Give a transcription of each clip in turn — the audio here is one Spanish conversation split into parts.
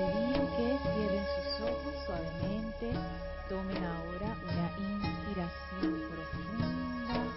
pedir que cierren sus ojos suavemente, tomen ahora una inspiración profunda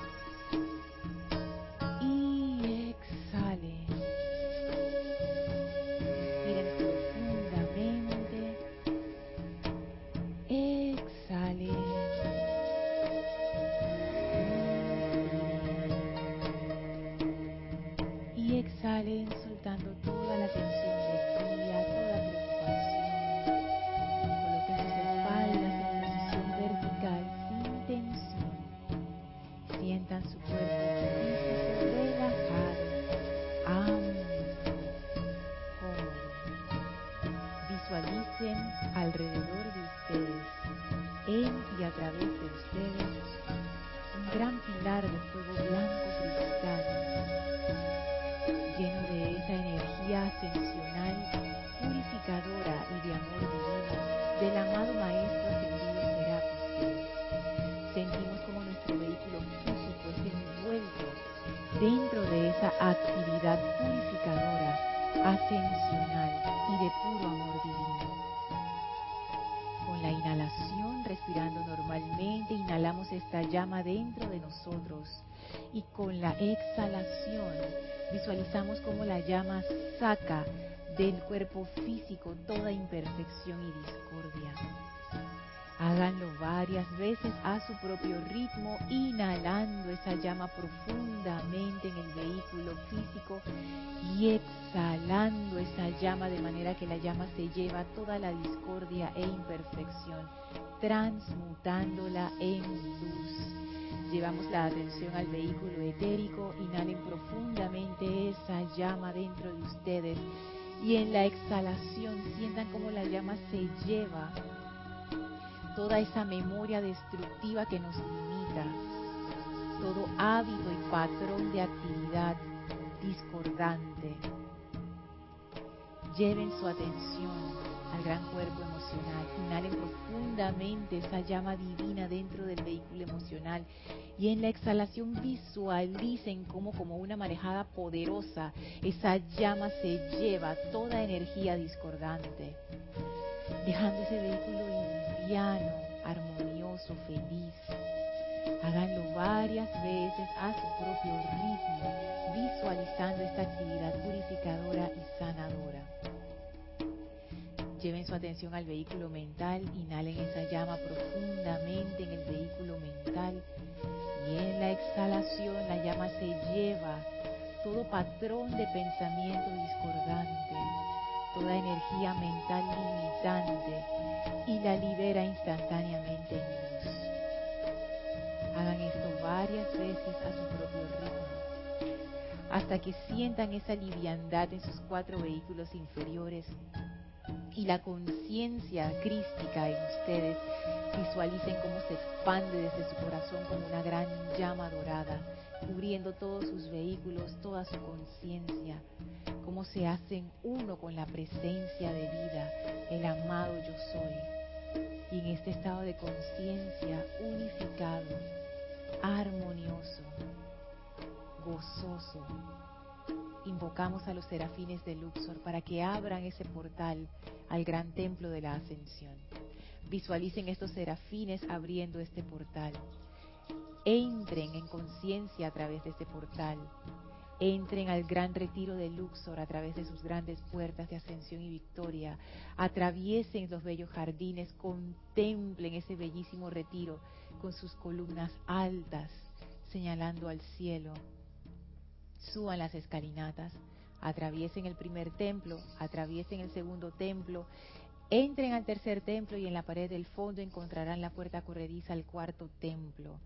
nosotros y con la exhalación visualizamos como la llama saca del cuerpo físico toda imperfección y discordia. Háganlo varias veces a su propio ritmo, inhalando esa llama profundamente en el vehículo físico y exhalando esa llama de manera que la llama se lleva toda la discordia e imperfección, transmutándola en luz. Llevamos la atención al vehículo etérico, inhalen profundamente esa llama dentro de ustedes y en la exhalación sientan como la llama se lleva toda esa memoria destructiva que nos limita, todo hábito y patrón de actividad discordante. Lleven su atención al gran cuerpo emocional, inhalen profundamente esa llama divina dentro del vehículo emocional y en la exhalación visualicen como como una marejada poderosa esa llama se lleva toda energía discordante, dejando ese vehículo liviano, armonioso, feliz. Háganlo varias veces a su propio ritmo, visualizando esta actividad purificadora y sanadora. Lleven su atención al vehículo mental, inhalen esa llama profundamente en el vehículo mental y en la exhalación la llama se lleva todo patrón de pensamiento discordante, toda energía mental limitante y la libera instantáneamente en luz. Hagan esto varias veces a su propio ritmo, hasta que sientan esa liviandad en sus cuatro vehículos inferiores y la conciencia crística en ustedes visualicen cómo se expande desde su corazón como una gran llama dorada, cubriendo todos sus vehículos, toda su conciencia, cómo se hacen uno con la presencia de vida, el amado yo soy. Y en este estado de conciencia unificado, armonioso, gozoso, invocamos a los serafines de Luxor para que abran ese portal al gran templo de la ascensión. Visualicen estos serafines abriendo este portal. Entren en conciencia a través de este portal. Entren al gran retiro de Luxor a través de sus grandes puertas de ascensión y victoria. Atraviesen los bellos jardines, contemplen ese bellísimo retiro con sus columnas altas señalando al cielo. Suban las escalinatas, atraviesen el primer templo, atraviesen el segundo templo, entren al tercer templo y en la pared del fondo encontrarán la puerta corrediza al cuarto templo.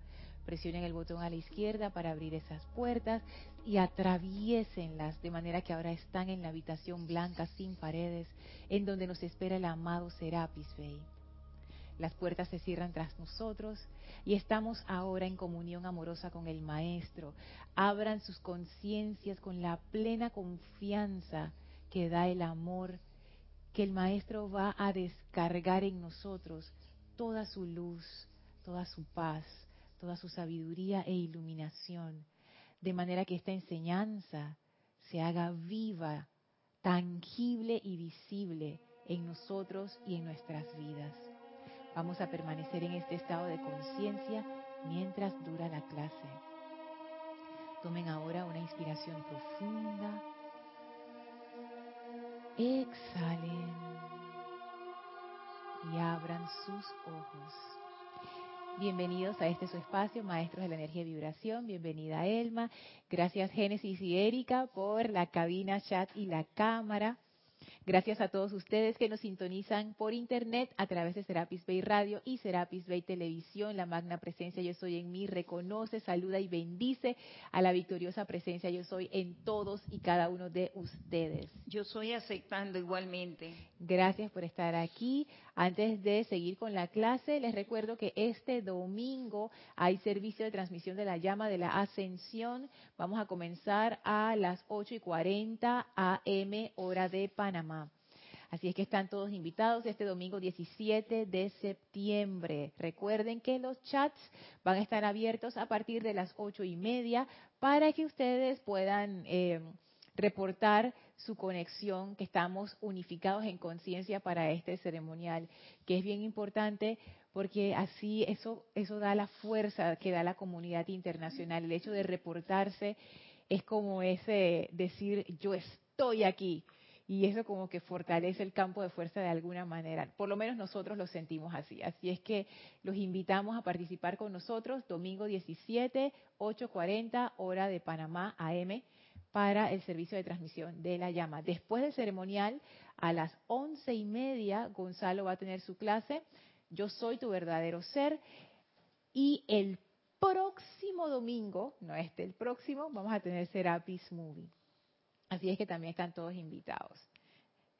Presionen el botón a la izquierda para abrir esas puertas y atraviesenlas de manera que ahora están en la habitación blanca sin paredes en donde nos espera el amado Serapis Bey. Las puertas se cierran tras nosotros y estamos ahora en comunión amorosa con el Maestro. Abran sus conciencias con la plena confianza que da el amor, que el Maestro va a descargar en nosotros toda su luz, toda su paz, toda su sabiduría e iluminación, de manera que esta enseñanza se haga viva, tangible y visible en nosotros y en nuestras vidas. Vamos a permanecer en este estado de conciencia mientras dura la clase. Tomen ahora una inspiración profunda. Exhalen y abran sus ojos. Bienvenidos a este su espacio, Maestros de la Energía y Vibración. Bienvenida Elma. Gracias Génesis y Erika por la cabina, chat y la cámara. Gracias a todos ustedes que nos sintonizan por internet a través de Serapis Bay Radio y Serapis Bay Televisión. La magna presencia Yo Soy en mí reconoce, saluda y bendice a la victoriosa presencia Yo Soy en todos y cada uno de ustedes. Yo soy aceptando igualmente. Gracias por estar aquí. Antes de seguir con la clase, les recuerdo que este domingo hay servicio de transmisión de la llama de la ascensión. Vamos a comenzar a las 8 y 40 AM hora de Panamá. Así es que están todos invitados este domingo 17 de septiembre. Recuerden que los chats van a estar abiertos a partir de las ocho y media para que ustedes puedan eh, reportar su conexión, que estamos unificados en conciencia para este ceremonial, que es bien importante porque así eso, eso da la fuerza que da la comunidad internacional. El hecho de reportarse es como ese decir yo estoy aquí y eso como que fortalece el campo de fuerza de alguna manera. Por lo menos nosotros lo sentimos así. Así es que los invitamos a participar con nosotros domingo 17, 8.40 hora de Panamá AM para el servicio de transmisión de la llama. Después del ceremonial, a las once y media, Gonzalo va a tener su clase. Yo soy tu verdadero ser. Y el próximo domingo, no este, el próximo, vamos a tener Serapis Movie. Así es que también están todos invitados.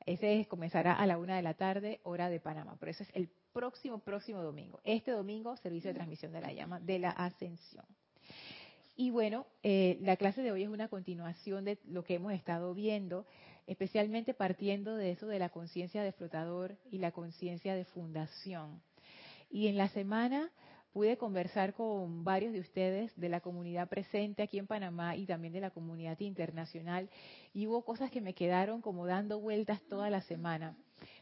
Ese comenzará a la una de la tarde, hora de Panamá. Pero eso es el próximo, próximo domingo. Este domingo, servicio de transmisión de la llama de la ascensión. Y bueno, eh, la clase de hoy es una continuación de lo que hemos estado viendo, especialmente partiendo de eso de la conciencia de flotador y la conciencia de fundación. Y en la semana pude conversar con varios de ustedes de la comunidad presente aquí en Panamá y también de la comunidad internacional y hubo cosas que me quedaron como dando vueltas toda la semana.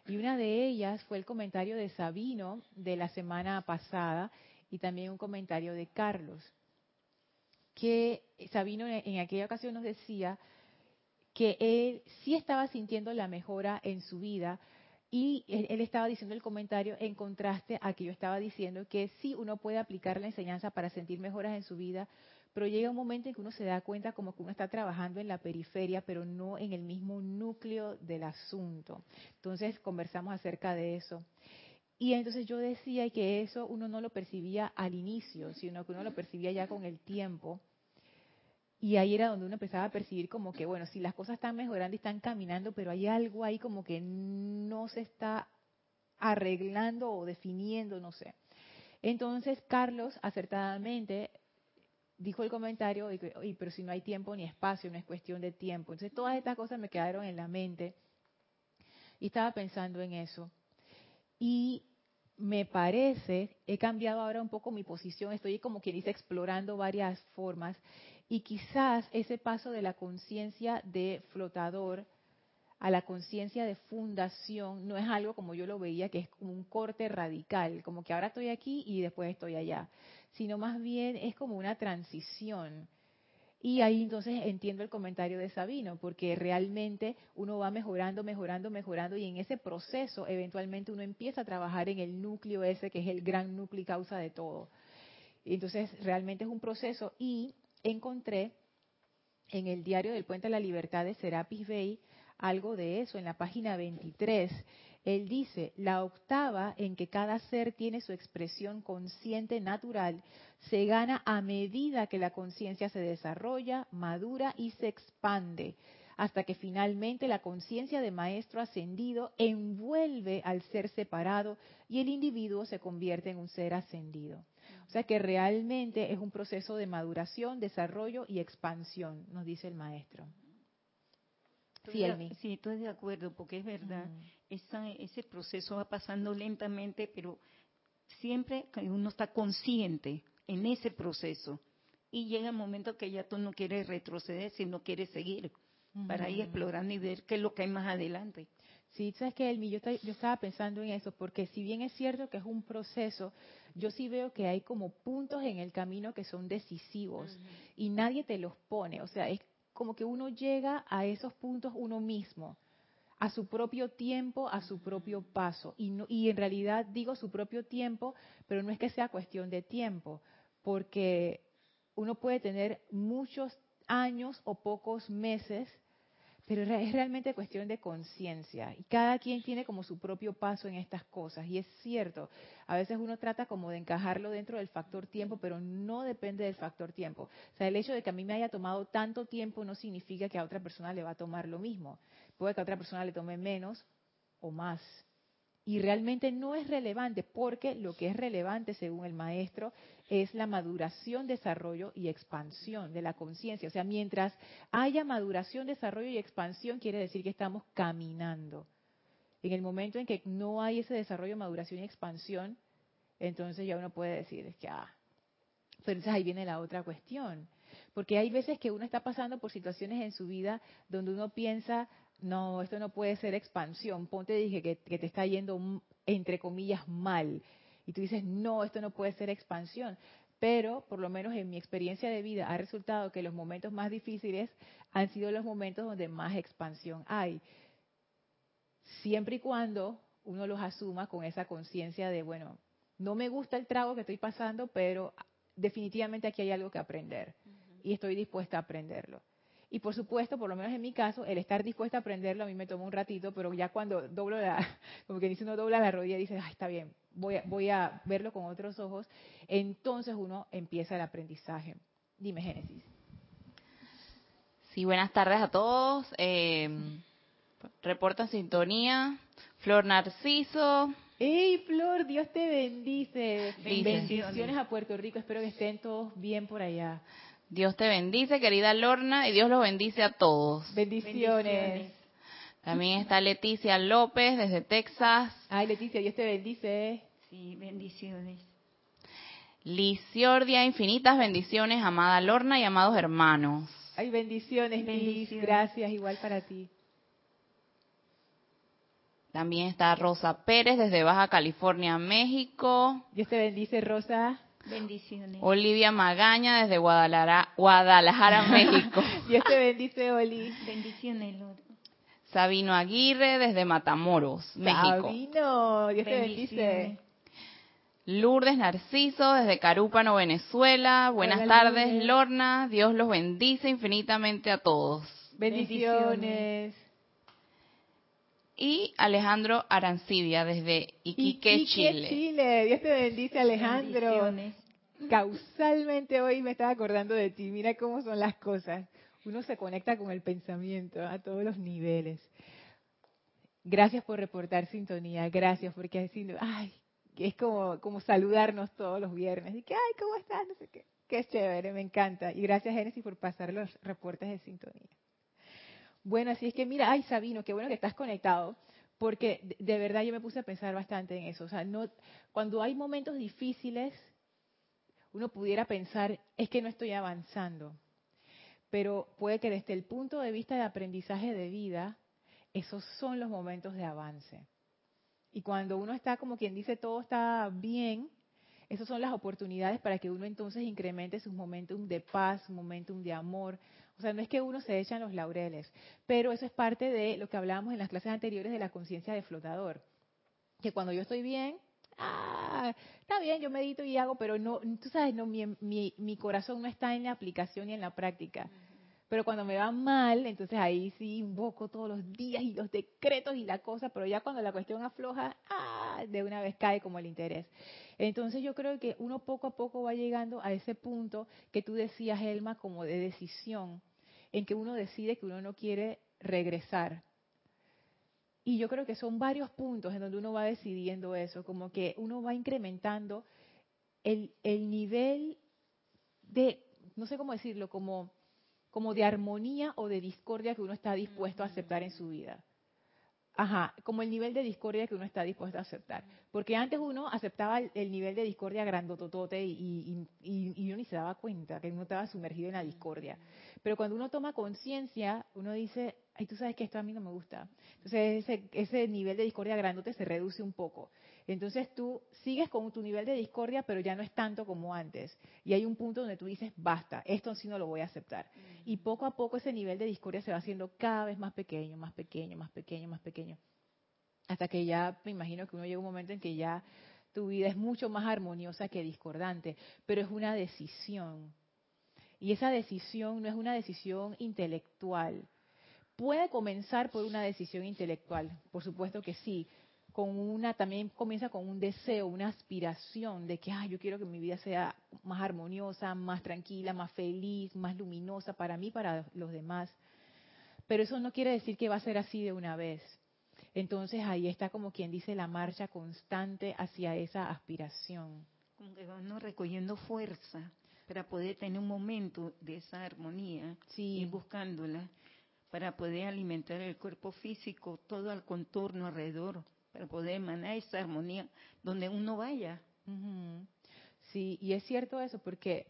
Y una de ellas fue el comentario de Sabino de la semana pasada y también un comentario de Carlos, que Sabino en aquella ocasión nos decía que él sí estaba sintiendo la mejora en su vida, y él, estaba diciendo el comentario en contraste a que yo estaba diciendo que sí uno puede aplicar la enseñanza para sentir mejoras en su vida, pero llega un momento en que uno se da cuenta como que uno está trabajando en la periferia, pero no en el mismo núcleo del asunto. Entonces conversamos acerca de eso. Y entonces yo decía que eso uno no lo percibía al inicio, sino que uno lo percibía ya con el tiempo. Y ahí era donde uno empezaba a percibir como que, bueno, si las cosas están mejorando y están caminando, pero hay algo ahí como que no se está arreglando o definiendo, no sé. Entonces Carlos acertadamente dijo el comentario, Oye, pero si no hay tiempo ni espacio, no es cuestión de tiempo. Entonces todas estas cosas me quedaron en la mente y estaba pensando en eso. Y me parece, he cambiado ahora un poco mi posición, estoy como quien dice explorando varias formas y quizás ese paso de la conciencia de flotador a la conciencia de fundación no es algo como yo lo veía, que es como un corte radical, como que ahora estoy aquí y después estoy allá, sino más bien es como una transición. Y ahí entonces entiendo el comentario de Sabino, porque realmente uno va mejorando, mejorando, mejorando, y en ese proceso eventualmente uno empieza a trabajar en el núcleo ese, que es el gran núcleo y causa de todo. Entonces realmente es un proceso y encontré en el diario del Puente de la Libertad de Serapis Bay algo de eso, en la página 23. Él dice, la octava en que cada ser tiene su expresión consciente natural se gana a medida que la conciencia se desarrolla, madura y se expande, hasta que finalmente la conciencia de maestro ascendido envuelve al ser separado y el individuo se convierte en un ser ascendido. O sea que realmente es un proceso de maduración, desarrollo y expansión, nos dice el maestro. Sí, sí, estoy de acuerdo, porque es verdad, ese proceso va pasando lentamente, pero siempre uno está consciente en ese proceso. Y llega el momento que ya tú no quieres retroceder, sino quieres seguir, para ir explorando y ver qué es lo que hay más adelante. Sí, sabes que Elmi, yo, yo estaba pensando en eso, porque si bien es cierto que es un proceso, yo sí veo que hay como puntos en el camino que son decisivos y nadie te los pone. O sea, es como que uno llega a esos puntos uno mismo, a su propio tiempo, a su propio paso. Y, no, y en realidad digo su propio tiempo, pero no es que sea cuestión de tiempo, porque uno puede tener muchos años o pocos meses pero es realmente cuestión de conciencia y cada quien tiene como su propio paso en estas cosas y es cierto, a veces uno trata como de encajarlo dentro del factor tiempo, pero no depende del factor tiempo. O sea, el hecho de que a mí me haya tomado tanto tiempo no significa que a otra persona le va a tomar lo mismo. Puede que a otra persona le tome menos o más y realmente no es relevante porque lo que es relevante según el maestro es la maduración, desarrollo y expansión de la conciencia. O sea, mientras haya maduración, desarrollo y expansión quiere decir que estamos caminando. En el momento en que no hay ese desarrollo, maduración y expansión, entonces ya uno puede decir, es que, ah, pero entonces ahí viene la otra cuestión. Porque hay veces que uno está pasando por situaciones en su vida donde uno piensa, no, esto no puede ser expansión. Ponte, dije que, te está yendo, entre comillas, mal. Y tú dices, no, esto no puede ser expansión. Pero, por lo menos en mi experiencia de vida, ha resultado que los momentos más difíciles han sido los momentos donde más expansión hay. Siempre y cuando uno los asuma con esa conciencia de, bueno, no me gusta el trago que estoy pasando, pero definitivamente aquí hay algo que aprender. Y estoy dispuesta a aprenderlo. Y por supuesto, por lo menos en mi caso, el estar dispuesta a aprenderlo a mí me tomó un ratito, pero ya cuando doblo la, como que dice uno dobla la rodilla y dice, ay, está bien, voy a, voy a verlo con otros ojos, entonces uno empieza el aprendizaje. Dime, Génesis. Sí, buenas tardes a todos. Eh, reporta sintonía. Flor Narciso. ¡Ey, Flor! Dios te bendice. Bendiciones a Puerto Rico. Espero que estén todos bien por allá. Dios te bendice, querida Lorna, y Dios los bendice a todos. Bendiciones. También está Leticia López desde Texas. Ay, Leticia, Dios te bendice. Sí, bendiciones. Liciordia, infinitas bendiciones, amada Lorna y amados hermanos. Ay, bendiciones, bendiciones. Gracias, igual para ti. También está Rosa Pérez desde Baja California, México. Dios te bendice, Rosa. Bendiciones. Olivia Magaña desde Guadalajara, Guadalajara México. Dios te bendice, Oli. Bendiciones, Lord. Sabino Aguirre desde Matamoros, México. Sabino, Dios te bendice. Lourdes Narciso desde Carúpano, Venezuela. Buenas tardes, Lorna. Dios los bendice infinitamente a todos. Bendiciones. Y Alejandro Arancibia desde Iquique, Chile. Chile. Dios te bendice, Alejandro. Causalmente hoy me estaba acordando de ti. Mira cómo son las cosas. Uno se conecta con el pensamiento a todos los niveles. Gracias por reportar sintonía. Gracias porque así, ay, es como, como saludarnos todos los viernes. Y que, ay, ¿cómo estás? No sé qué. Qué chévere, me encanta. Y gracias, Génesis, por pasar los reportes de sintonía. Bueno, así es que mira, ay Sabino, qué bueno que estás conectado, porque de, verdad yo me puse a pensar bastante en eso. O sea, no, cuando hay momentos difíciles, uno pudiera pensar, es que no estoy avanzando. Pero puede que desde el punto de vista de aprendizaje de vida, esos son los momentos de avance. Y cuando uno está como quien dice todo está bien, esas son las oportunidades para que uno entonces incremente sus momentos de paz, momentum de amor, o sea, no es que uno se echa en los laureles, pero eso es parte de lo que hablábamos en las clases anteriores de la conciencia de flotador. Que cuando yo estoy bien, ah, está bien, yo medito y hago, pero no, tú sabes, no, mi, mi, mi corazón no está en la aplicación y en la práctica. Pero cuando me va mal, entonces ahí sí invoco todos los días y los decretos y la cosa, pero ya cuando la cuestión afloja, ah, de una vez cae como el interés. Entonces yo creo que uno poco a poco va llegando a ese punto que tú decías, Elma, como de decisión, en que uno decide que uno no quiere regresar. Y yo creo que son varios puntos en donde uno va decidiendo eso, como que uno va incrementando el, el nivel de, no sé cómo decirlo, como, como de armonía o de discordia que uno está dispuesto a aceptar en su vida. Ajá, como el nivel de discordia que uno está dispuesto a aceptar. Porque antes uno aceptaba el, nivel de discordia grandototote y, y, uno ni se daba cuenta que uno estaba sumergido en la discordia. Pero cuando uno toma conciencia, uno dice, ay, tú sabes que esto a mí no me gusta. Entonces ese, ese nivel de discordia grandote se reduce un poco. Entonces tú sigues con tu nivel de discordia, pero ya no es tanto como antes. Y hay un punto donde tú dices, basta, esto sí no lo voy a aceptar. Y poco a poco ese nivel de discordia se va haciendo cada vez más pequeño, más pequeño, más pequeño, más pequeño. Hasta que ya, me imagino que uno llega un momento en que ya tu vida es mucho más armoniosa que discordante, pero es una decisión. Y esa decisión no es una decisión intelectual. Puede comenzar por una decisión intelectual, por supuesto que sí, con una, también comienza con un deseo, una aspiración de que, ay, yo quiero que mi vida sea más armoniosa, más tranquila, más feliz, más luminosa para mí, para los demás. Pero eso no quiere decir que va a ser así de una vez. Entonces ahí está como quien dice la marcha constante hacia esa aspiración. Como que vamos recogiendo fuerza para poder tener un momento de esa armonía y buscándola para poder alimentar el cuerpo físico, todo el contorno alrededor para poder emanar esa armonía donde uno vaya. Sí, y es cierto eso, porque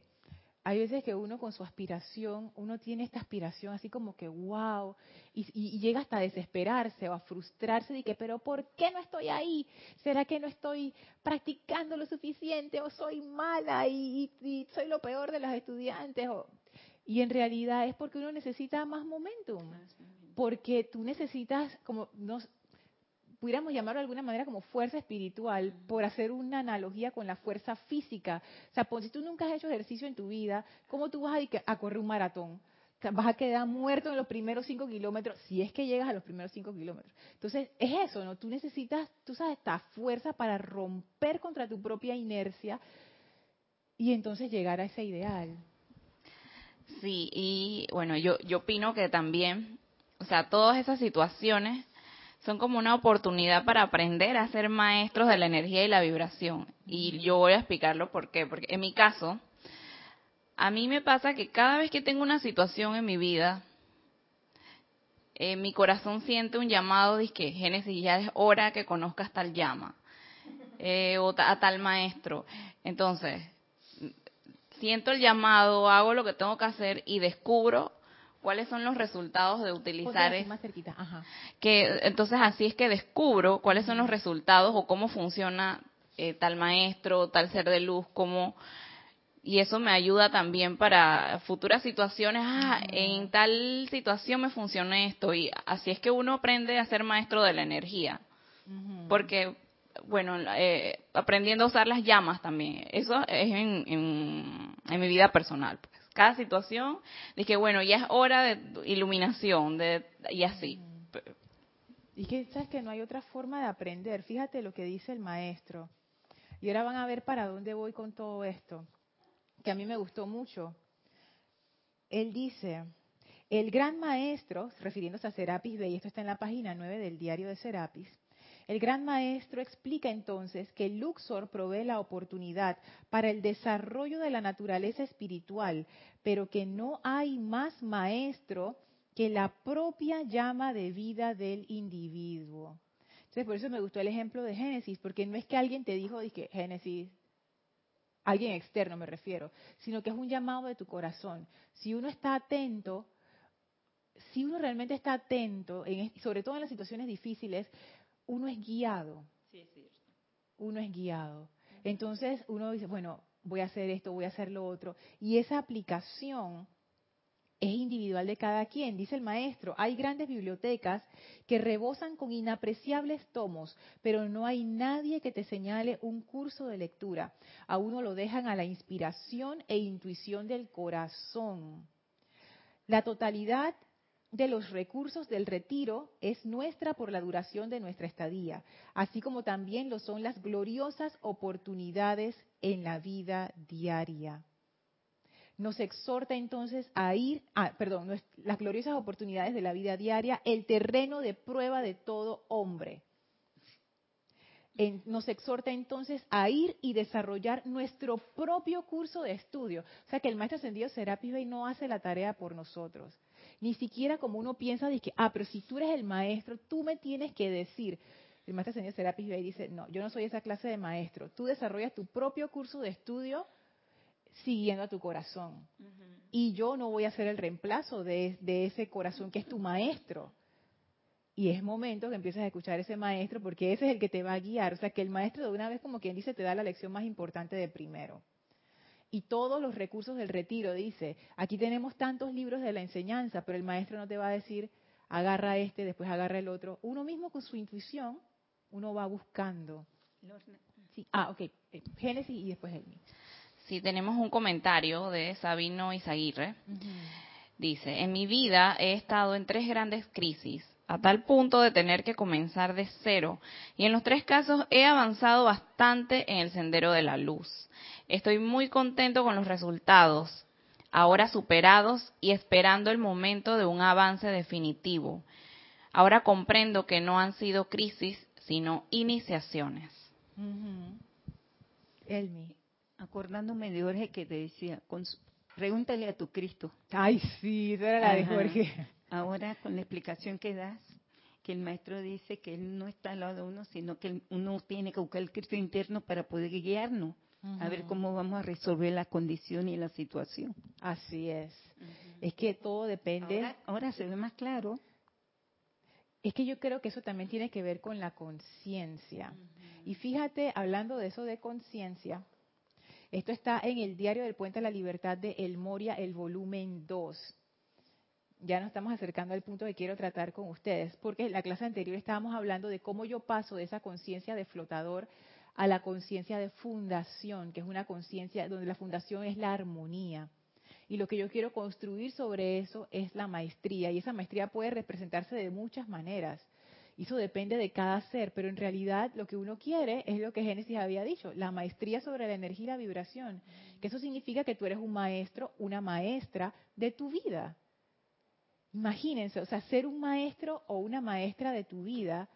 hay veces que uno con su aspiración, uno tiene esta aspiración así como que wow, y, llega hasta a desesperarse o a frustrarse de que, pero ¿por qué no estoy ahí? ¿Será que no estoy practicando lo suficiente o soy mala y, y soy lo peor de los estudiantes? O, y en realidad es porque uno necesita más momentum, porque tú necesitas, como no, pudiéramos llamarlo de alguna manera como fuerza espiritual, por hacer una analogía con la fuerza física. O sea, pues, si tú nunca has hecho ejercicio en tu vida, ¿cómo tú vas a, correr un maratón? vas a quedar muerto en los primeros cinco kilómetros, si es que llegas a los primeros cinco kilómetros. Entonces, es eso, ¿no? Tú necesitas, tú sabes, esta fuerza para romper contra tu propia inercia y entonces llegar a ese ideal. Sí, y bueno, yo, yo opino que también, o sea, todas esas situaciones son como una oportunidad para aprender a ser maestros de la energía y la vibración. Y yo voy a explicarlo por qué. Porque en mi caso, a mí me pasa que cada vez que tengo una situación en mi vida, eh, mi corazón siente un llamado de que Génesis ya es hora que conozcas tal llama eh, o a tal maestro. Entonces, siento el llamado, hago lo que tengo que hacer y descubro cuáles son los resultados de utilizar más cerquita. Ajá. que entonces así es que descubro cuáles son los resultados o cómo funciona eh, tal maestro tal ser de luz cómo y eso me ayuda también para futuras situaciones ah en tal situación me funciona esto y así es que uno aprende a ser maestro de la energía porque bueno, eh, aprendiendo a usar las llamas también. Eso es en, en mi vida personal. Cada situación, dije, bueno, ya es hora de iluminación, de, y así. Y que sabes que no hay otra forma de aprender. Fíjate lo que dice el maestro. Y ahora van a ver para dónde voy con todo esto, que a mí me gustó mucho. Él dice, el gran maestro, refiriéndose a Serapis Bey, esto está en la página 9 del diario de Serapis, el gran maestro explica entonces que Luxor provee la oportunidad para el desarrollo de la naturaleza espiritual, pero que no hay más maestro que la propia llama de vida del individuo. Entonces, por eso me gustó el ejemplo de Génesis, porque no es que alguien te dijo, dije, Génesis, alguien externo me refiero, sino que es un llamado de tu corazón. Si uno está atento, si uno realmente está atento, en, sobre todo en las situaciones difíciles, uno es guiado. Sí, es cierto. Uno es guiado. Entonces uno dice, bueno, voy a hacer esto, voy a hacer lo otro. Y esa aplicación es individual de cada quien. Dice el maestro, hay grandes bibliotecas que rebosan con inapreciables tomos, pero no hay nadie que te señale un curso de lectura. A uno lo dejan a la inspiración e intuición del corazón. La totalidad de los recursos del retiro es nuestra por la duración de nuestra estadía, así como también lo son las gloriosas oportunidades en la vida diaria. Nos exhorta entonces a ir, ah, perdón, las gloriosas oportunidades de la vida diaria, el terreno de prueba de todo hombre. nos exhorta entonces a ir y desarrollar nuestro propio curso de estudio. O sea que el maestro ascendido Serapis Bey no hace la tarea por nosotros ni siquiera como uno piensa de que, ah, pero si tú eres el maestro, tú me tienes que decir. El maestro señor Serapis Bey dice, no, yo no soy esa clase de maestro. Tú desarrollas tu propio curso de estudio siguiendo a tu corazón. Y yo no voy a ser el reemplazo de, de ese corazón que es tu maestro. Y es momento que empieces a escuchar a ese maestro porque ese es el que te va a guiar. O sea, que el maestro de una vez, como quien dice, te da la lección más importante de primero. Y todos los recursos del retiro, dice, aquí tenemos tantos libros de la enseñanza, pero el maestro no te va a decir, agarra este, después agarra el otro. Uno mismo con su intuición, uno va buscando. Sí. Ah, ok. Eh, Génesis y después Elmi. Sí, tenemos un comentario de Sabino Izaguirre. Dice, en mi vida he estado en tres grandes crisis a tal punto de tener que comenzar de cero. Y en los tres casos he avanzado bastante en el sendero de la luz. Estoy muy contento con los resultados, ahora superados y esperando el momento de un avance definitivo. Ahora comprendo que no han sido crisis, sino iniciaciones. Elmi, acordándome de Jorge que te decía, pregúntale a tu Cristo. Ay, sí, esa era la de Jorge. Ahora, con la explicación que das, que el maestro dice que él no está al lado de uno, sino que uno tiene que buscar el Cristo interno para poder guiarnos, a ver cómo vamos a resolver la condición y la situación. Así es. Es que todo depende. Ahora, se ve más claro. Es que yo creo que eso también tiene que ver con la conciencia. Y fíjate, hablando de eso de conciencia, esto está en el diario del Puente de la Libertad de El Moria, el volumen 2 ya nos estamos acercando al punto que quiero tratar con ustedes, porque en la clase anterior estábamos hablando de cómo yo paso de esa conciencia de flotador a la conciencia de fundación, que es una conciencia donde la fundación es la armonía. Y lo que yo quiero construir sobre eso es la maestría, y esa maestría puede representarse de muchas maneras. Eso depende de cada ser, pero en realidad lo que uno quiere es lo que Génesis había dicho, la maestría sobre la energía y la vibración. Que eso significa que tú eres un maestro, una maestra de tu vida Imagínense, o sea, ser un maestro o una maestra de tu vida.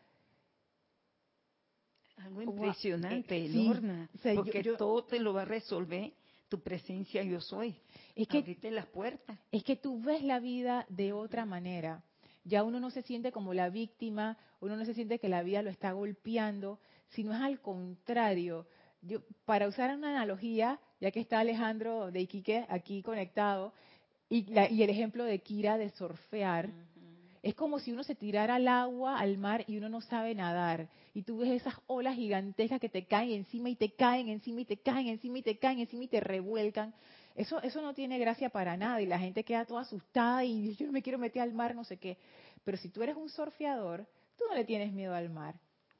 Algo impresionante, eh, porque todo te lo va a resolver tu presencia yo soy. Es que las puertas. Es que tú ves la vida de otra manera. Ya uno no se siente como la víctima, uno no se siente que la vida lo está golpeando, sino es al contrario. Yo, para usar una analogía, ya que está Alejandro de Iquique aquí conectado, y, el ejemplo de Kira de surfear, es como si uno se tirara al agua, al mar, y uno no sabe nadar. Y tú ves esas olas gigantescas que te caen encima y te caen encima y te caen encima y te caen encima y te revuelcan. Eso, eso no tiene gracia para nada y la gente queda toda asustada y yo no me quiero meter al mar, no sé qué. Pero si tú eres un surfeador, tú no le tienes miedo al mar.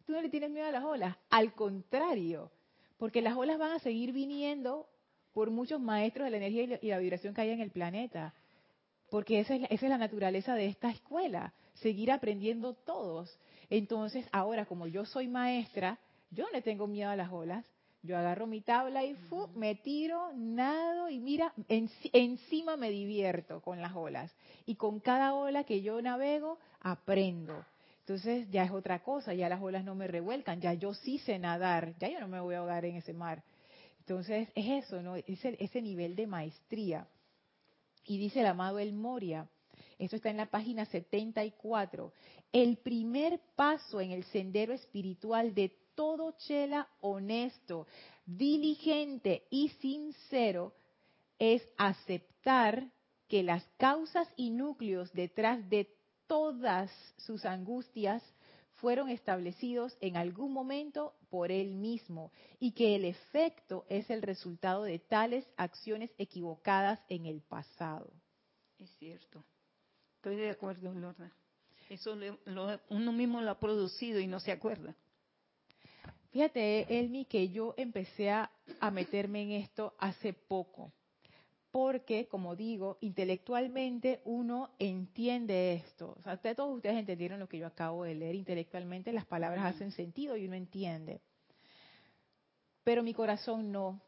Tú no le tienes miedo a las olas. Al contrario, porque las olas van a seguir viniendo por muchos maestros de la energía y la, vibración que hay en el planeta. Porque esa es, esa es la naturaleza de esta escuela, seguir aprendiendo todos. Entonces, ahora como yo soy maestra, yo no le tengo miedo a las olas. Yo agarro mi tabla y me tiro, nado y mira, encima me divierto con las olas. Y con cada ola que yo navego, aprendo. Entonces ya es otra cosa, ya las olas no me revuelcan, ya yo sí sé nadar, ya yo no me voy a ahogar en ese mar. Entonces, es eso, ¿no? Es ese nivel de maestría. Y dice el amado El Moria, esto está en la página 74, el primer paso en el sendero espiritual de todo chela honesto, diligente y sincero es aceptar que las causas y núcleos detrás de todas sus angustias fueron establecidos en algún momento por él mismo y que el efecto es el resultado de tales acciones equivocadas en el pasado. Es cierto. Estoy de acuerdo, Lorna. Eso uno mismo lo ha producido y no se acuerda. Fíjate, Elmi, que yo empecé a meterme en esto hace poco porque, como digo, intelectualmente uno entiende esto. O sea, todos ustedes entendieron lo que yo acabo de leer. Intelectualmente las palabras hacen sentido y uno entiende. Pero mi corazón no.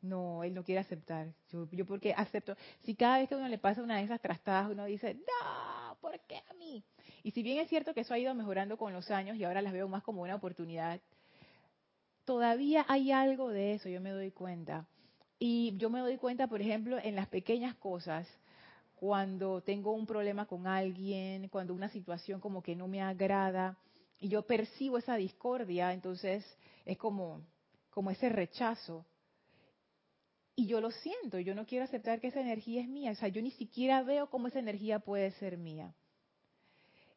No, él no quiere aceptar. Yo, yo porque acepto. Si cada vez que uno le pasa una de esas trastadas, uno dice, no, ¿por qué a mí? Y si bien es cierto que eso ha ido mejorando con los años y ahora las veo más como una oportunidad, todavía hay algo de eso, yo me doy cuenta. Y yo me doy cuenta, por ejemplo, en las pequeñas cosas, cuando tengo un problema con alguien, cuando una situación como que no me agrada, y yo percibo esa discordia, entonces es como, como ese rechazo. y yo lo siento, yo no quiero aceptar que esa energía es mía, o sea, yo ni siquiera veo cómo esa energía puede ser mía.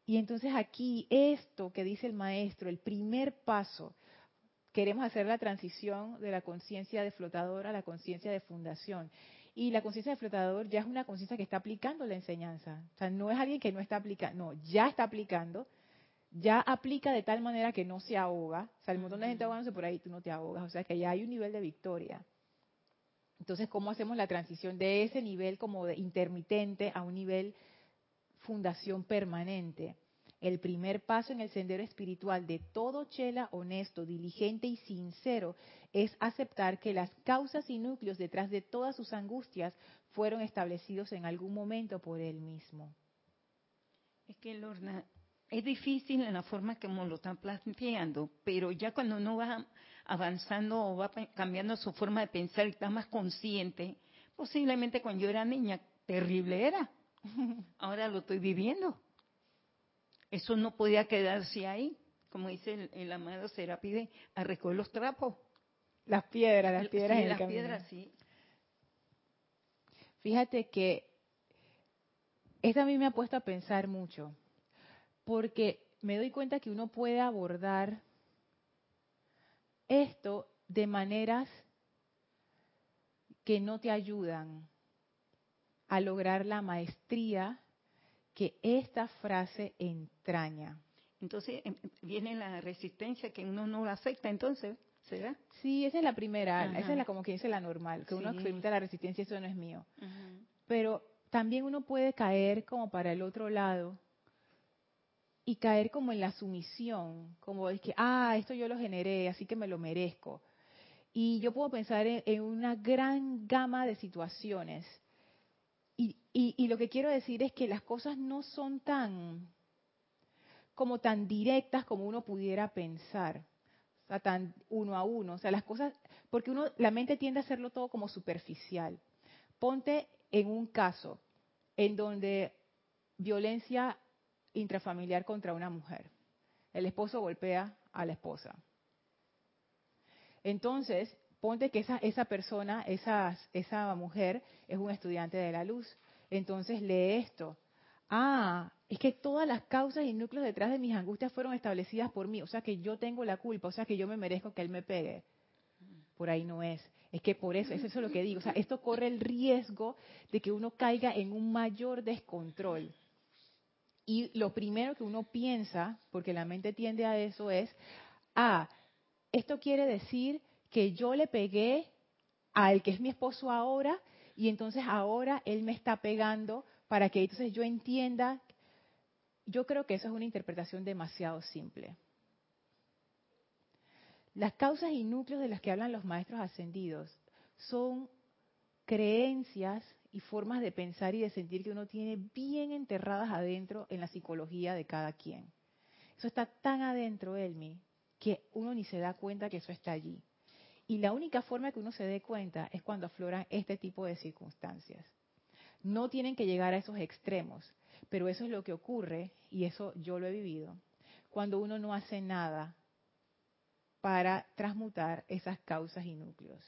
Y entonces aquí esto que dice el maestro, el primer paso, queremos hacer la transición de la conciencia de flotador a la conciencia de fundación. Y la conciencia de flotador ya es una conciencia que está aplicando la enseñanza. O sea, no es alguien que no está aplicando, no, ya está aplicando, ya aplica de tal manera que no se ahoga. O sea, el montón de gente ahogándose por ahí, tú no te ahogas. O sea, que ya hay un nivel de victoria. Entonces, ¿cómo hacemos la transición de ese nivel como de intermitente a un nivel fundación permanente? El primer paso en el sendero espiritual de todo chela honesto, diligente y sincero es aceptar que las causas y núcleos detrás de todas sus angustias fueron establecidos en algún momento por él mismo. Es que, Lorna, es difícil en la forma como lo están planteando, pero ya cuando uno va avanzando o va cambiando su forma de pensar y está más consciente, posiblemente cuando yo era niña, terrible era. Ahora lo estoy viviendo. Eso no podía quedarse ahí, como dice el, amado Serapide, a recoger los trapos. Las piedras, las piedras las piedras, sí. Fíjate que esto a mí me ha puesto a pensar mucho porque me doy cuenta que uno puede abordar esto de maneras que no te ayudan a lograr la maestría que esta frase entraña. Entonces em, viene la resistencia que uno no la acepta, entonces, ¿será? Sí, esa es la primera, esa es la como que dice la normal, que uno experimenta la resistencia, eso no es mío. Pero también uno puede caer como para el otro lado y caer como en la sumisión, como es que, ah, esto yo lo generé, así que me lo merezco. Y yo puedo pensar en, una gran gama de situaciones. Y, lo que quiero decir es que las cosas no son tan, como tan directas como uno pudiera pensar. O sea, tan uno a uno. O sea, las cosas, porque uno, la mente tiende a hacerlo todo como superficial. Ponte en un caso en donde violencia intrafamiliar contra una mujer. El esposo golpea a la esposa. Entonces, ponte que esa, esa persona, esa, esa mujer, es un estudiante de la luz. Entonces lee esto. Ah, es que todas las causas y núcleos detrás de mis angustias fueron establecidas por mí. O sea que yo tengo la culpa, o sea que yo me merezco que él me pegue. Por ahí no es. Es que por eso, eso es lo que digo. O sea, esto corre el riesgo de que uno caiga en un mayor descontrol. Y lo primero que uno piensa, porque la mente tiende a eso, es, ah, esto quiere decir que yo le pegué al que es mi esposo ahora y entonces ahora él me está pegando para que entonces yo entienda. Yo creo que eso es una interpretación demasiado simple. Las causas y núcleos de las que hablan los maestros ascendidos son creencias y formas de pensar y de sentir que uno tiene bien enterradas adentro en la psicología de cada quien. Eso está tan adentro, Elmi, que uno ni se da cuenta que eso está allí. Y la única forma que uno se dé cuenta es cuando afloran este tipo de circunstancias. No tienen que llegar a esos extremos, pero eso es lo que ocurre, y eso yo lo he vivido, cuando uno no hace nada para transmutar esas causas y núcleos.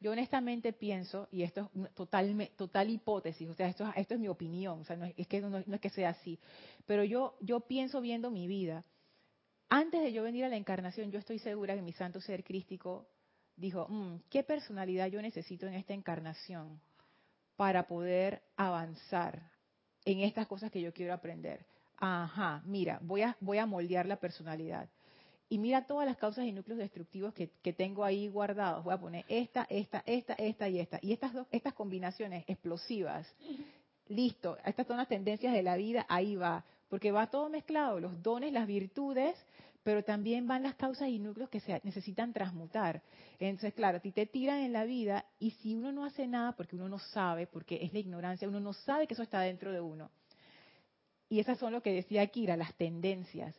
Yo honestamente pienso, y esto es total, total hipótesis, o sea, esto, esto es mi opinión, o sea, no es, que no, es que sea así, pero yo, yo pienso viendo mi vida, antes de yo venir a la encarnación, yo estoy segura que mi santo ser crístico dijo, mm, ¿qué personalidad yo necesito en esta encarnación para poder avanzar en estas cosas que yo quiero aprender? Ajá, mira, voy a, moldear la personalidad y mira todas las causas y núcleos destructivos que, tengo ahí guardados. Voy a poner esta, esta, esta, esta y esta. Y estas dos, estas combinaciones explosivas. Listo, estas son las tendencias de la vida, ahí va. Porque va todo mezclado, los dones, las virtudes, pero también van las causas y núcleos que se necesitan transmutar. Entonces, claro, a ti te tiran en la vida y si uno no hace nada porque uno no sabe, porque es la ignorancia, uno no sabe que eso está dentro de uno. Y esas son lo que decía Kira, las tendencias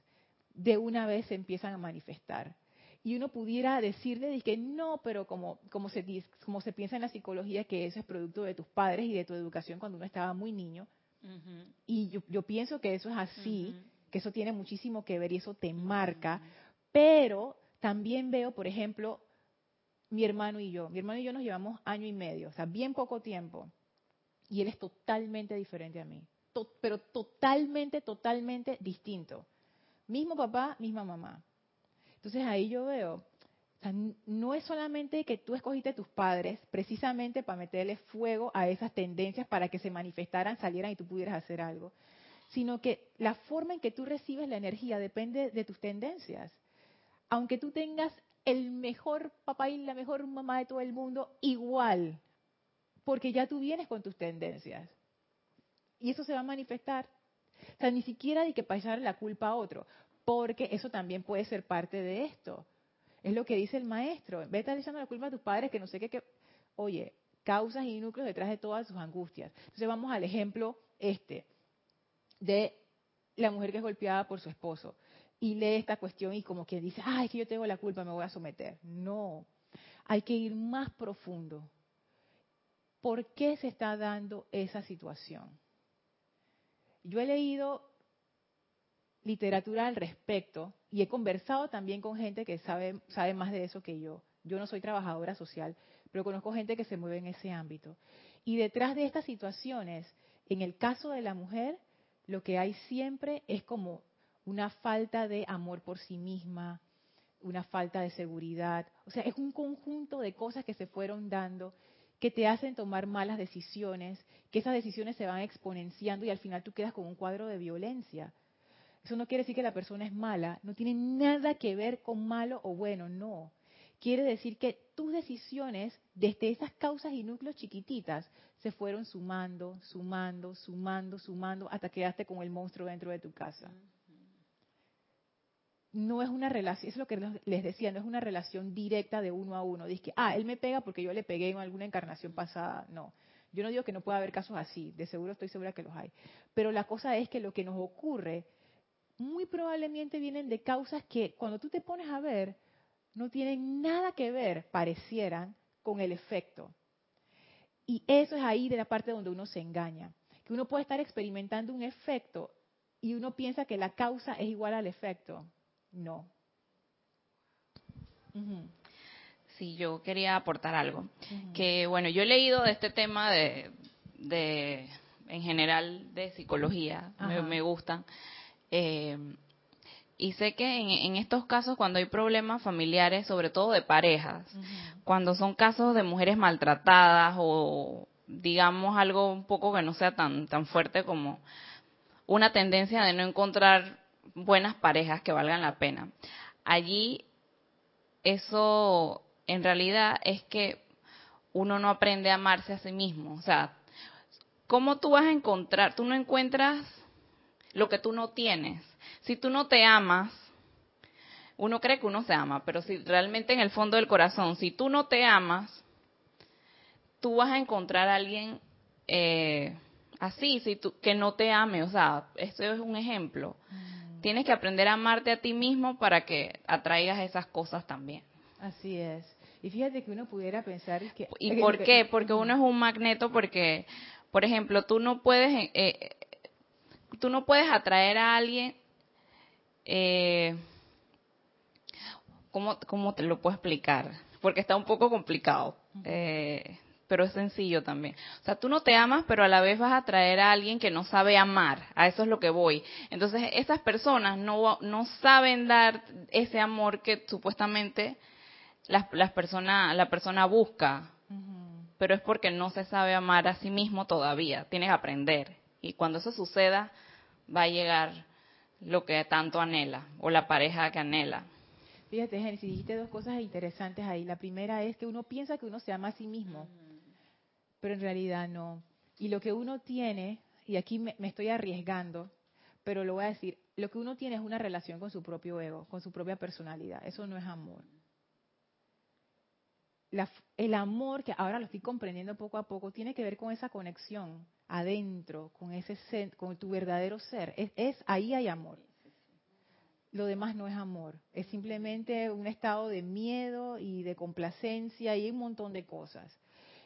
de una vez se empiezan a manifestar. Y uno pudiera decirle que no, pero como, como, se, como se piensa en la psicología que eso es producto de tus padres y de tu educación cuando uno estaba muy niño. Y yo, yo, pienso que eso es así, que eso tiene muchísimo que ver y eso te marca. Pero también veo, por ejemplo, mi hermano y yo. Mi hermano y yo nos llevamos año y medio, o sea, bien poco tiempo. Y él es totalmente diferente a mí. pero totalmente, totalmente distinto. Mismo papá, misma mamá. Entonces ahí yo veo, no es solamente que tú escogiste tus padres precisamente para meterle fuego a esas tendencias para que se manifestaran, salieran y tú pudieras hacer algo, sino que la forma en que tú recibes la energía depende de tus tendencias. Aunque tú tengas el mejor papá y la mejor mamá de todo el mundo, igual, porque ya tú vienes con tus tendencias. Y eso se va a manifestar. O sea, ni siquiera de que pasar la culpa a otro, porque eso también puede ser parte de esto. Es lo que dice el maestro. Estar echando la culpa a tus padres, que no sé qué, oye, causas y núcleos detrás de todas sus angustias. Entonces vamos al ejemplo este, de la mujer que es golpeada por su esposo y lee esta cuestión y como que dice, ay, es que yo tengo la culpa, me voy a someter. No, hay que ir más profundo. ¿Por qué se está dando esa situación? Yo he leído literatura al respecto y he conversado también con gente que sabe, sabe más de eso que yo. Yo no soy trabajadora social, pero conozco gente que se mueve en ese ámbito. Y detrás de estas situaciones, en el caso de la mujer, lo que hay siempre es como una falta de amor por sí misma, una falta de seguridad. O sea, es un conjunto de cosas que se fueron dando que te hacen tomar malas decisiones, que esas decisiones se van exponenciando y al final tú quedas con un cuadro de violencia. Eso no quiere decir que la persona es mala, no tiene nada que ver con malo o bueno, no. Quiere decir que tus decisiones, desde esas causas y núcleos chiquititas, se fueron sumando, sumando, sumando, sumando, hasta quedaste con el monstruo dentro de tu casa no es una relación, es lo que les decía, no es una relación directa de uno a uno. Dice que, ah, él me pega porque yo le pegué en alguna encarnación pasada. No. Yo no digo que no pueda haber casos así, de seguro estoy segura que los hay. Pero la cosa es que lo que nos ocurre muy probablemente vienen de causas que cuando tú te pones a ver, no tienen nada que ver, parecieran, con el efecto. Y eso es ahí de la parte donde uno se engaña. Que uno puede estar experimentando un efecto y uno piensa que la causa es igual al efecto. No. Sí, yo quería aportar algo. Que bueno, yo he leído de este tema de, de en general de psicología, me, me, gustan. Eh, y sé que en, estos casos, cuando hay problemas familiares, sobre todo de parejas, cuando son casos de mujeres maltratadas o digamos algo un poco que no sea tan, tan fuerte como una tendencia de no encontrar buenas parejas que valgan la pena. Allí eso en realidad es que uno no aprende a amarse a sí mismo. O sea, ¿cómo tú vas a encontrar? Tú no encuentras lo que tú no tienes. Si tú no te amas, uno cree que uno se ama, pero si realmente en el fondo del corazón, si tú no te amas, tú vas a encontrar a alguien eh, así, si tú, que no te ame. O sea, esto es un ejemplo. Tienes que aprender a amarte a ti mismo para que atraigas esas cosas también. Así es. Y fíjate que uno pudiera pensar que... ¿Y por qué? Porque uno es un magneto porque, por ejemplo, tú no puedes, eh, tú no puedes atraer a alguien... Eh, ¿cómo, ¿Cómo te lo puedo explicar? Porque está un poco complicado. Eh, pero es sencillo también. O sea, tú no te amas, pero a la vez vas a atraer a alguien que no sabe amar. A eso es lo que voy. Entonces, esas personas no, no saben dar ese amor que supuestamente la, las persona, la persona busca. Pero es porque no se sabe amar a sí mismo todavía. Tienes que aprender. Y cuando eso suceda, va a llegar lo que tanto anhela o la pareja que anhela. Fíjate, Génesis, dijiste dos cosas interesantes ahí. La primera es que uno piensa que uno se ama a sí mismo pero en realidad no. Y lo que uno tiene, y aquí me, estoy arriesgando, pero lo voy a decir, lo que uno tiene es una relación con su propio ego, con su propia personalidad. Eso no es amor. el amor, que ahora lo estoy comprendiendo poco a poco, tiene que ver con esa conexión adentro, con ese con tu verdadero ser. Es, ahí hay amor. Lo demás no es amor, es simplemente un estado de miedo y de complacencia y un montón de cosas.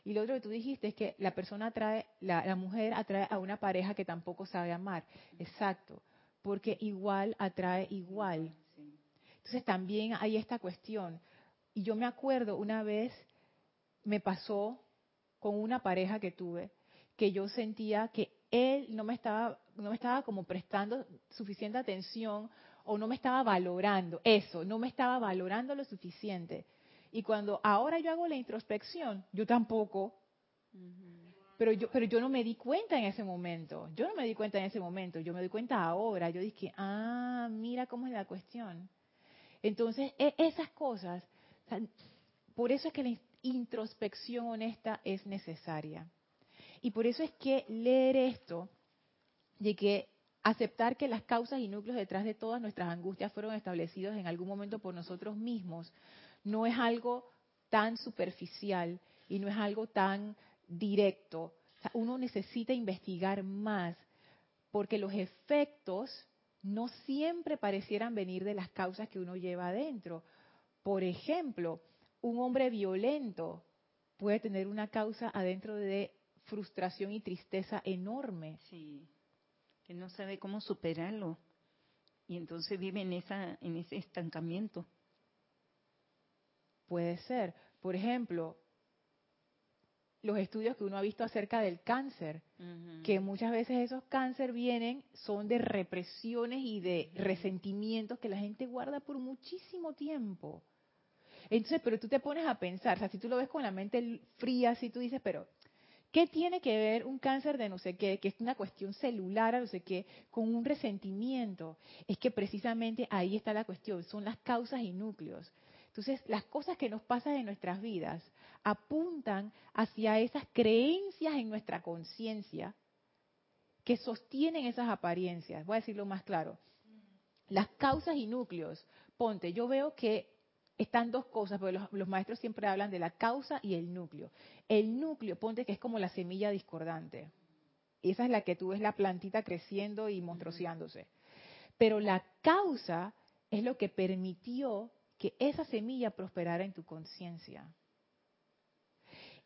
Y lo otro que tú dijiste es que la persona atrae, la, mujer atrae a una pareja que tampoco sabe amar. Exacto, porque igual atrae igual. Entonces también hay esta cuestión. Y yo me acuerdo una vez, me pasó con una pareja que tuve, que yo sentía que él no me estaba, no me estaba como prestando suficiente atención o no me estaba valorando, eso, no me estaba valorando lo suficiente. Y cuando ahora yo hago la introspección, yo tampoco. Pero yo, pero yo no me di cuenta en ese momento. Yo no me di cuenta en ese momento. Yo me di cuenta ahora. Yo dije, ah, mira cómo es la cuestión. Entonces, e, esas cosas, por eso es que la introspección honesta es necesaria. Y por eso es que leer esto, de que aceptar que las causas y núcleos detrás de todas nuestras angustias fueron establecidos en algún momento por nosotros mismos, no es algo tan superficial y no es algo tan directo. uno necesita investigar más porque los efectos no siempre parecieran venir de las causas que uno lleva adentro. Por ejemplo, un hombre violento puede tener una causa adentro de frustración y tristeza enorme. Sí, que no sabe cómo superarlo y entonces vive en, esa, en ese estancamiento. Puede ser. Por ejemplo, los estudios que uno ha visto acerca del cáncer, que muchas veces esos cánceres vienen, son de represiones y de resentimientos que la gente guarda por muchísimo tiempo. Entonces, pero tú te pones a pensar, o sea, si tú lo ves con la mente fría, si tú dices, pero ¿qué tiene que ver un cáncer de no sé qué, que es una cuestión celular, no sé qué, con un resentimiento? Es que precisamente ahí está la cuestión, son las causas y núcleos. Entonces, las cosas que nos pasan en nuestras vidas apuntan hacia esas creencias en nuestra conciencia que sostienen esas apariencias. Voy a decirlo más claro. Las causas y núcleos. Ponte, yo veo que están dos cosas, porque los, maestros siempre hablan de la causa y el núcleo. El núcleo, ponte que es como la semilla discordante. Esa es la que tú ves la plantita creciendo y monstruoseándose. Pero la causa es lo que permitió que esa semilla prosperara en tu conciencia.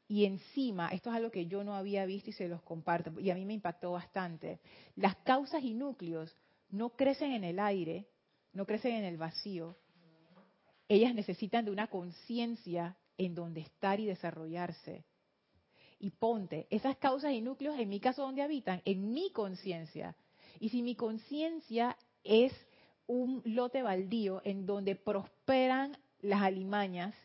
Y encima, esto es algo que yo no había visto y se los comparto, y a mí me impactó bastante, las causas y núcleos no crecen en el aire, no crecen en el vacío, ellas necesitan de una conciencia en donde estar y desarrollarse. Y ponte, esas causas y núcleos, en mi caso, ¿dónde habitan? En mi conciencia. Y si mi conciencia es un lote baldío en donde prosperan las alimañas,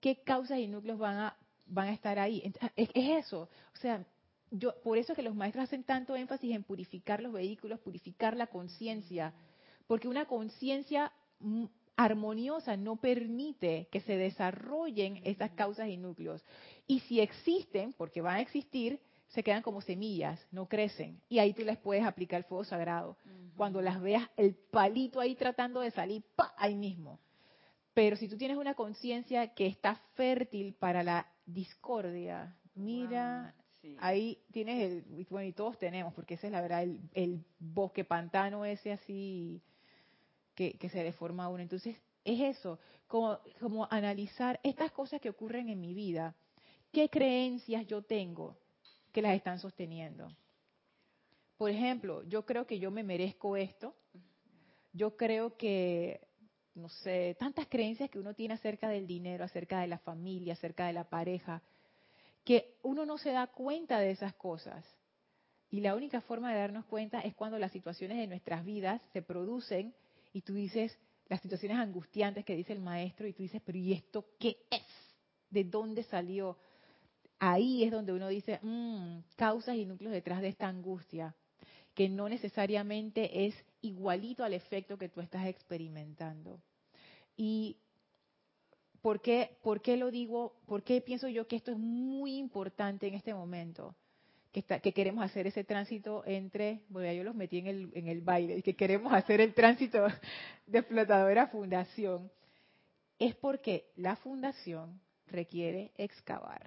¿qué causas y núcleos van a, van a estar ahí? Es, eso. O sea, yo, por eso es que los maestros hacen tanto énfasis en purificar los vehículos, purificar la conciencia, porque una conciencia armoniosa no permite que se desarrollen esas causas y núcleos. Y si existen, porque van a existir, se quedan como semillas, no crecen. Y ahí tú les puedes aplicar el fuego sagrado. Cuando las veas, el palito ahí tratando de salir, ¡pa! ahí mismo. Pero si tú tienes una conciencia que está fértil para la discordia, mira, ahí tienes el, bueno, y todos tenemos, porque ese es la verdad, el, bosque pantano ese así que, se deforma uno. Entonces, es eso, como, como analizar estas cosas que ocurren en mi vida. ¿Qué creencias yo tengo? que las están sosteniendo. Por ejemplo, yo creo que yo me merezco esto. Yo creo que, no sé, tantas creencias que uno tiene acerca del dinero, acerca de la familia, acerca de la pareja, que uno no se da cuenta de esas cosas. Y la única forma de darnos cuenta es cuando las situaciones de nuestras vidas se producen y tú dices, las situaciones angustiantes que dice el maestro, y tú dices, pero ¿y esto qué es? ¿De dónde salió? ahí es donde uno dice, mmm, causas y núcleos detrás de esta angustia, que no necesariamente es igualito al efecto que tú estás experimentando. ¿Y por qué, por qué lo digo? ¿Por qué pienso yo que esto es muy importante en este momento? Que, que queremos hacer ese tránsito entre, bueno, yo los metí en el, en el baile, y que queremos hacer el tránsito de flotadora fundación, es porque la fundación requiere excavar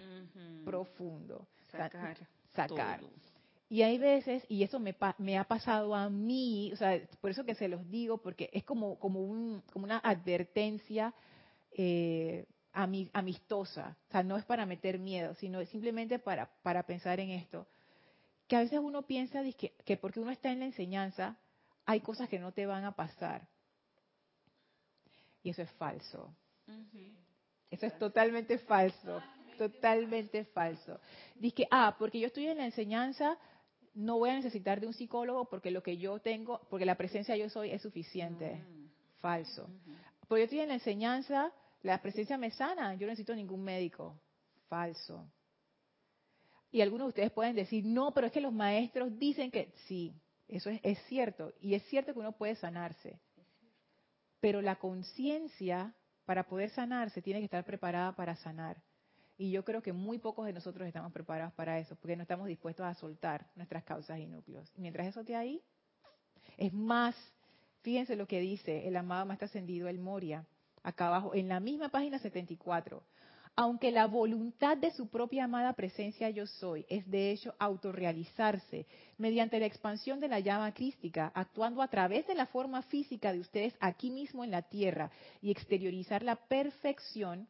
profundo, sacar, sacar. Y hay veces, y eso me, me, ha pasado a mí, o sea, por eso que se los digo, porque es como, como, un, como una advertencia eh, amistosa, o sea, no es para meter miedo, sino simplemente para, para pensar en esto, que a veces uno piensa que, que porque uno está en la enseñanza, hay cosas que no te van a pasar. Y eso es falso. Eso es totalmente falso, totalmente falso. Dice, ah, porque yo estoy en la enseñanza, no voy a necesitar de un psicólogo porque lo que yo tengo, porque la presencia yo soy es suficiente. Mm. Falso. Porque yo estoy en la enseñanza, la presencia me sana, yo no necesito ningún médico. Falso. Y algunos de ustedes pueden decir, no, pero es que los maestros dicen que sí, eso es, es cierto. Y es cierto que uno puede sanarse. Pero la conciencia, para poder sanarse, tiene que estar preparada para sanar. Y yo creo que muy pocos de nosotros estamos preparados para eso, porque no estamos dispuestos a soltar nuestras causas y núcleos. Mientras eso esté ahí, es más, fíjense lo que dice el amado más ascendido, el Moria, acá abajo, en la misma página 74 aunque la voluntad de su propia amada presencia yo soy es de hecho autorrealizarse mediante la expansión de la llama crística, actuando a través de la forma física de ustedes aquí mismo en la tierra y exteriorizar la perfección,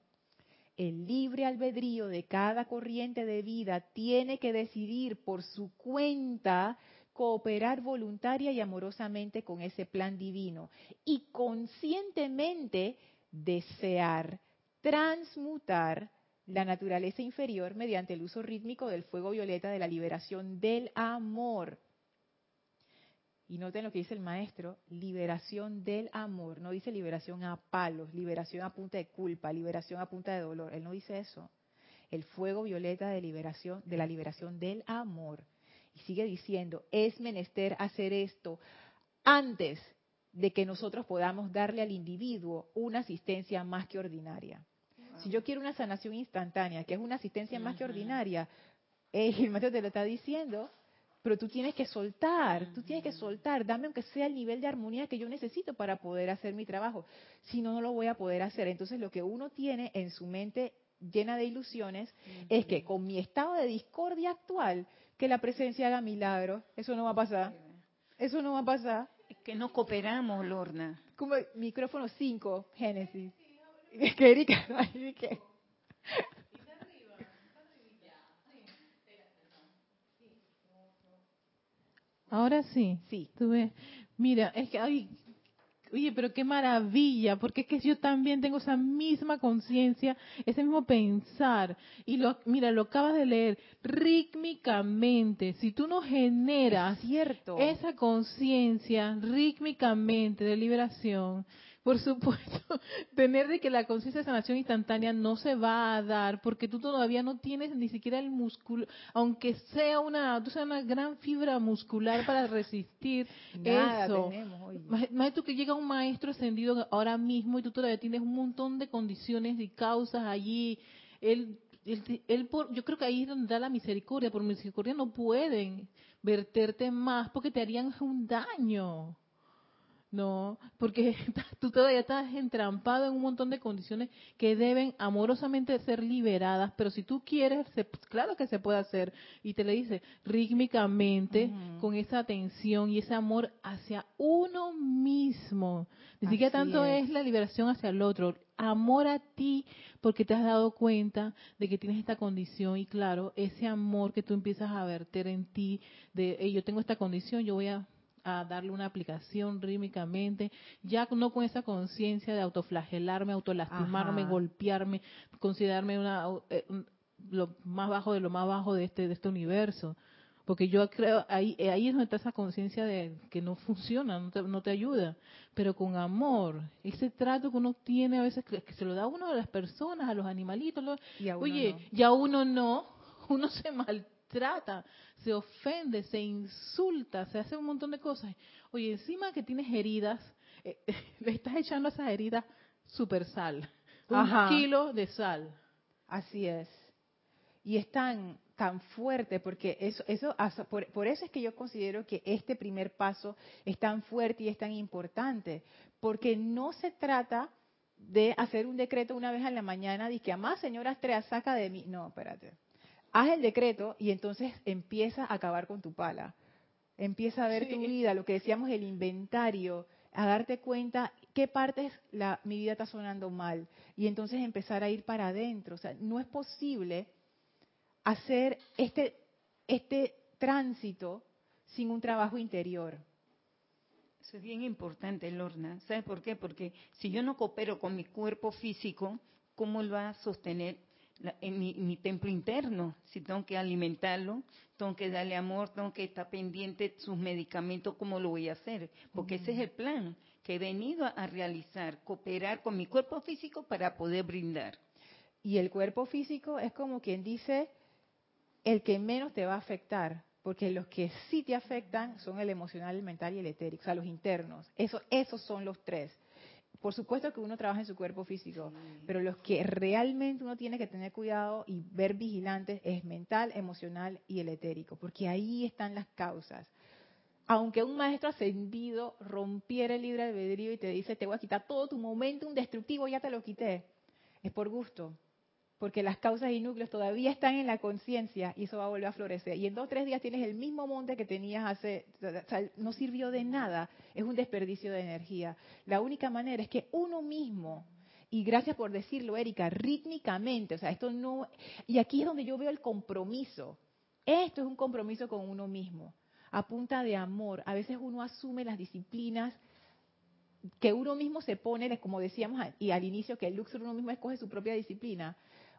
el libre albedrío de cada corriente de vida tiene que decidir por su cuenta cooperar voluntaria y amorosamente con ese plan divino y conscientemente desear transmutar la naturaleza inferior mediante el uso rítmico del fuego violeta de la liberación del amor. Y noten lo que dice el maestro, liberación del amor. No dice liberación a palos, liberación a punta de culpa, liberación a punta de dolor. Él no dice eso. El fuego violeta de liberación, de la liberación del amor. Y sigue diciendo, es menester hacer esto antes de que nosotros podamos darle al individuo una asistencia más que ordinaria. Si yo quiero una sanación instantánea, que es una asistencia más que ordinaria, el maestro te lo está diciendo, pero tú tienes que soltar, tú tienes que soltar, dame aunque sea el nivel de armonía que yo necesito para poder hacer mi trabajo. Si no, no lo voy a poder hacer. Entonces lo que uno tiene en su mente llena de ilusiones es que con mi estado de discordia actual, que la presencia haga milagros, eso no va a pasar. Eso no va a pasar. Es que no cooperamos, Lorna. Como micrófono 5, Génesis. Que Erika, que... Ahora sí. Sí. Tú ves. Mira, es que, ay, oye, pero qué maravilla, porque es que yo también tengo esa misma conciencia, ese mismo pensar. Y lo, mira, lo acabas de leer, rítmicamente, si tú no generas cierto. esa conciencia rítmicamente de liberación, por supuesto, tener de que la conciencia de sanación instantánea no se va a dar porque tú todavía no tienes ni siquiera el músculo, aunque sea una, tú una gran fibra muscular para resistir Nada eso. Tenemos, tú que llega un maestro ascendido ahora mismo y tú todavía tienes un montón de condiciones y causas allí. Él, él, él por, yo creo que ahí es donde da la misericordia. Por misericordia no pueden verterte más porque te harían un daño. No, porque tú todavía estás entrampado en un montón de condiciones que deben amorosamente ser liberadas, pero si tú quieres, claro que se puede hacer. Y te le dice rítmicamente, con esa atención y ese amor hacia uno mismo. Ni siquiera tanto es. la liberación hacia el otro, amor a ti porque te has dado cuenta de que tienes esta condición y claro, ese amor que tú empiezas a verter en ti, de yo tengo esta condición, yo voy a a darle una aplicación rítmicamente, ya no con esa conciencia de autoflagelarme, autolastimarme, golpearme, considerarme una, eh, lo más bajo de lo más bajo de este, de este universo. Porque yo creo, ahí, eh, ahí es donde está esa conciencia de que no funciona, no te, no te, ayuda. Pero con amor, ese trato que uno tiene a veces, que, se lo da a uno a las personas, a los animalitos, oye, ya uno no, uno se maltrata trata, se ofende, se insulta, se hace un montón de cosas. Oye, encima que tienes heridas, eh, le estás echando a esas heridas super sal. Un kilo de sal. Así es. Y es tan, tan fuerte porque eso, eso por, por, eso es que yo considero que este primer paso es tan fuerte y es tan importante, porque no se trata de hacer un decreto una vez a la mañana y que más señora Astrea saca de mí. No, espérate haz el decreto y entonces empieza a acabar con tu pala. Empieza a ver tu vida, lo que decíamos, el inventario, a darte cuenta qué partes la, mi vida está sonando mal y entonces empezar a ir para adentro. O sea, no es posible hacer este, este tránsito sin un trabajo interior. Eso es bien importante, Lorna. ¿Sabes por qué? Porque si yo no coopero con mi cuerpo físico, ¿cómo él va a sostener en mi, templo interno? Si tengo que alimentarlo, tengo que darle amor, tengo que estar pendiente de sus medicamentos, ¿cómo lo voy a hacer? Porque ese es el plan que he venido a realizar, cooperar con mi cuerpo físico para poder brindar. Y el cuerpo físico es como quien dice el que menos te va a afectar, porque los que sí te afectan son el emocional, el mental y el etérico, o sea, los internos. Eso, esos son los tres. Por supuesto que uno trabaja en su cuerpo físico, pero los que realmente uno tiene que tener cuidado y ver vigilantes es mental, emocional y el etérico, porque ahí están las causas. Aunque un maestro ascendido rompiera el libre albedrío y te dice, te voy a quitar todo tu momento un destructivo, ya te lo quité, es por gusto porque las causas y núcleos todavía están en la conciencia y eso va a volver a florecer. Y en dos o tres días tienes el mismo monte que tenías hace, o sea, no sirvió de nada, es un desperdicio de energía. La única manera es que uno mismo, y gracias por decirlo, Erika, rítmicamente, o sea, esto no, y aquí es donde yo veo el compromiso. Esto es un compromiso con uno mismo, a punta de amor. A veces uno asume las disciplinas que uno mismo se pone, como decíamos y al inicio, que el Luxor uno mismo escoge su propia disciplina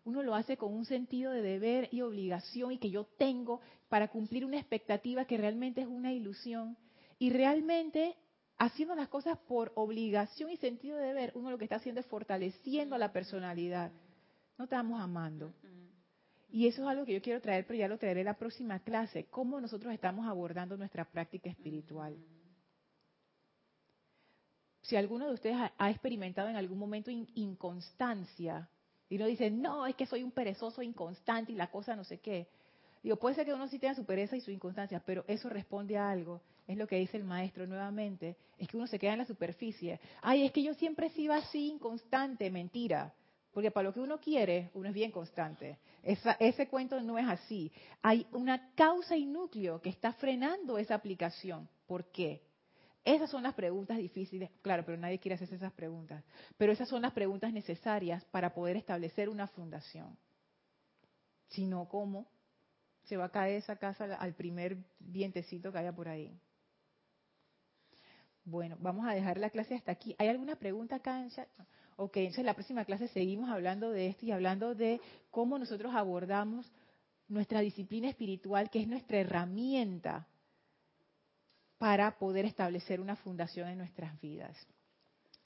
uno lo hace con un sentido de deber y obligación y que yo tengo para cumplir una expectativa que realmente es una ilusión. Y realmente, haciendo las cosas por obligación y sentido de deber, uno lo que está haciendo es fortaleciendo la personalidad. No estamos amando. Y eso es algo que yo quiero traer, pero ya lo traeré en la próxima clase, cómo nosotros estamos abordando nuestra práctica espiritual. Si alguno de ustedes ha experimentado en algún momento inconstancia, y uno dice, no, es que soy un perezoso inconstante y la cosa no sé qué. Digo, puede ser que uno sí tenga su pereza y su inconstancia, pero eso responde a algo. Es lo que dice el maestro nuevamente. Es que uno se queda en la superficie. Ay, es que yo siempre he sido así, inconstante. Mentira. Porque para lo que uno quiere, uno es bien constante. ese cuento no es así. Hay una causa y núcleo que está frenando esa aplicación. ¿Por qué? Esas son las preguntas difíciles, claro, pero nadie quiere hacerse esas preguntas. Pero esas son las preguntas necesarias para poder establecer una fundación. Si no, ¿cómo? Se va a caer esa casa al primer vientecito que haya por ahí. Bueno, vamos a dejar la clase hasta aquí. ¿Hay alguna pregunta acá en chat? Ok, entonces en la próxima clase seguimos hablando de esto y hablando de cómo nosotros abordamos nuestra disciplina espiritual, que es nuestra herramienta para poder establecer una fundación en nuestras vidas.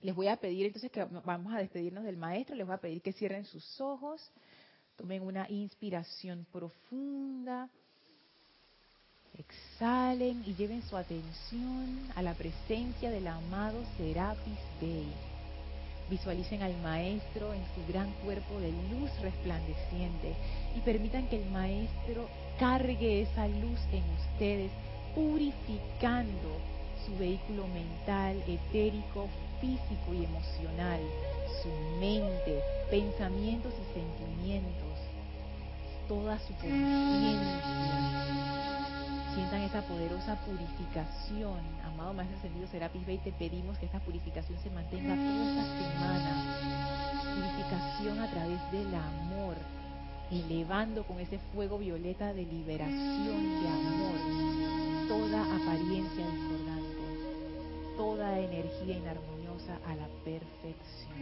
Les voy a pedir entonces que vamos a despedirnos del maestro, les voy a pedir que cierren sus ojos, tomen una inspiración profunda, exhalen y lleven su atención a la presencia del amado Serapis Bey. Visualicen al maestro en su gran cuerpo de luz resplandeciente y permitan que el maestro cargue esa luz en ustedes purificando su vehículo mental, etérico, físico y emocional, su mente, pensamientos y sentimientos, toda su conciencia. Sientan esa poderosa purificación. Amado Maestro Ascendido Serapis Bey, te pedimos que esta purificación se mantenga toda esta semana. Purificación a través del amor, elevando con ese fuego violeta de liberación, de amor, toda apariencia discordante, toda energía inarmoniosa a la perfección.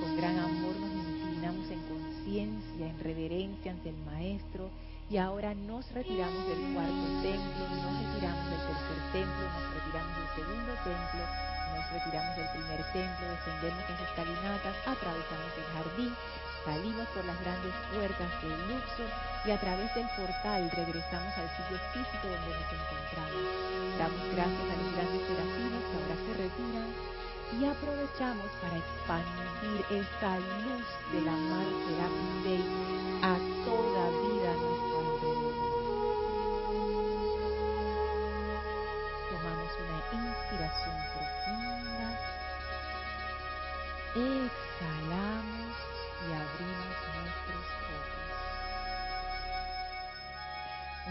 Con gran amor nos inclinamos en conciencia, en reverencia ante el Maestro y ahora nos retiramos del cuarto templo, nos retiramos del tercer templo, nos retiramos del segundo templo, nos retiramos del primer templo, descendemos en escalinatas, atravesamos el jardín, salimos por las grandes puertas del Luxor y a través del portal regresamos al sitio físico donde nos encontramos. Damos gracias a los grandes serafines que ahora se retiran y aprovechamos para expandir esta luz de la mar Serapis Day a toda vida alrededor. Tomamos una inspiración profunda. Exhalamos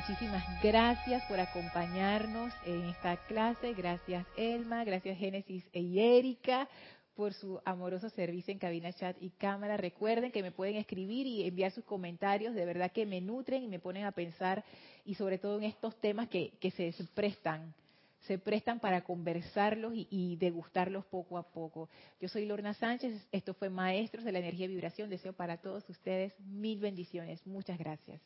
Muchísimas gracias por acompañarnos en esta clase. Gracias Elma, gracias Génesis y Erika por su amoroso servicio en cabina, chat y cámara. Recuerden que me pueden escribir y enviar sus comentarios, de verdad que me nutren y me ponen a pensar y sobre todo en estos temas que, que se prestan se prestan para conversarlos y, degustarlos poco a poco. Yo soy Lorna Sánchez, esto fue Maestros de la Energía y Vibración. Deseo para todos ustedes mil bendiciones. Muchas gracias.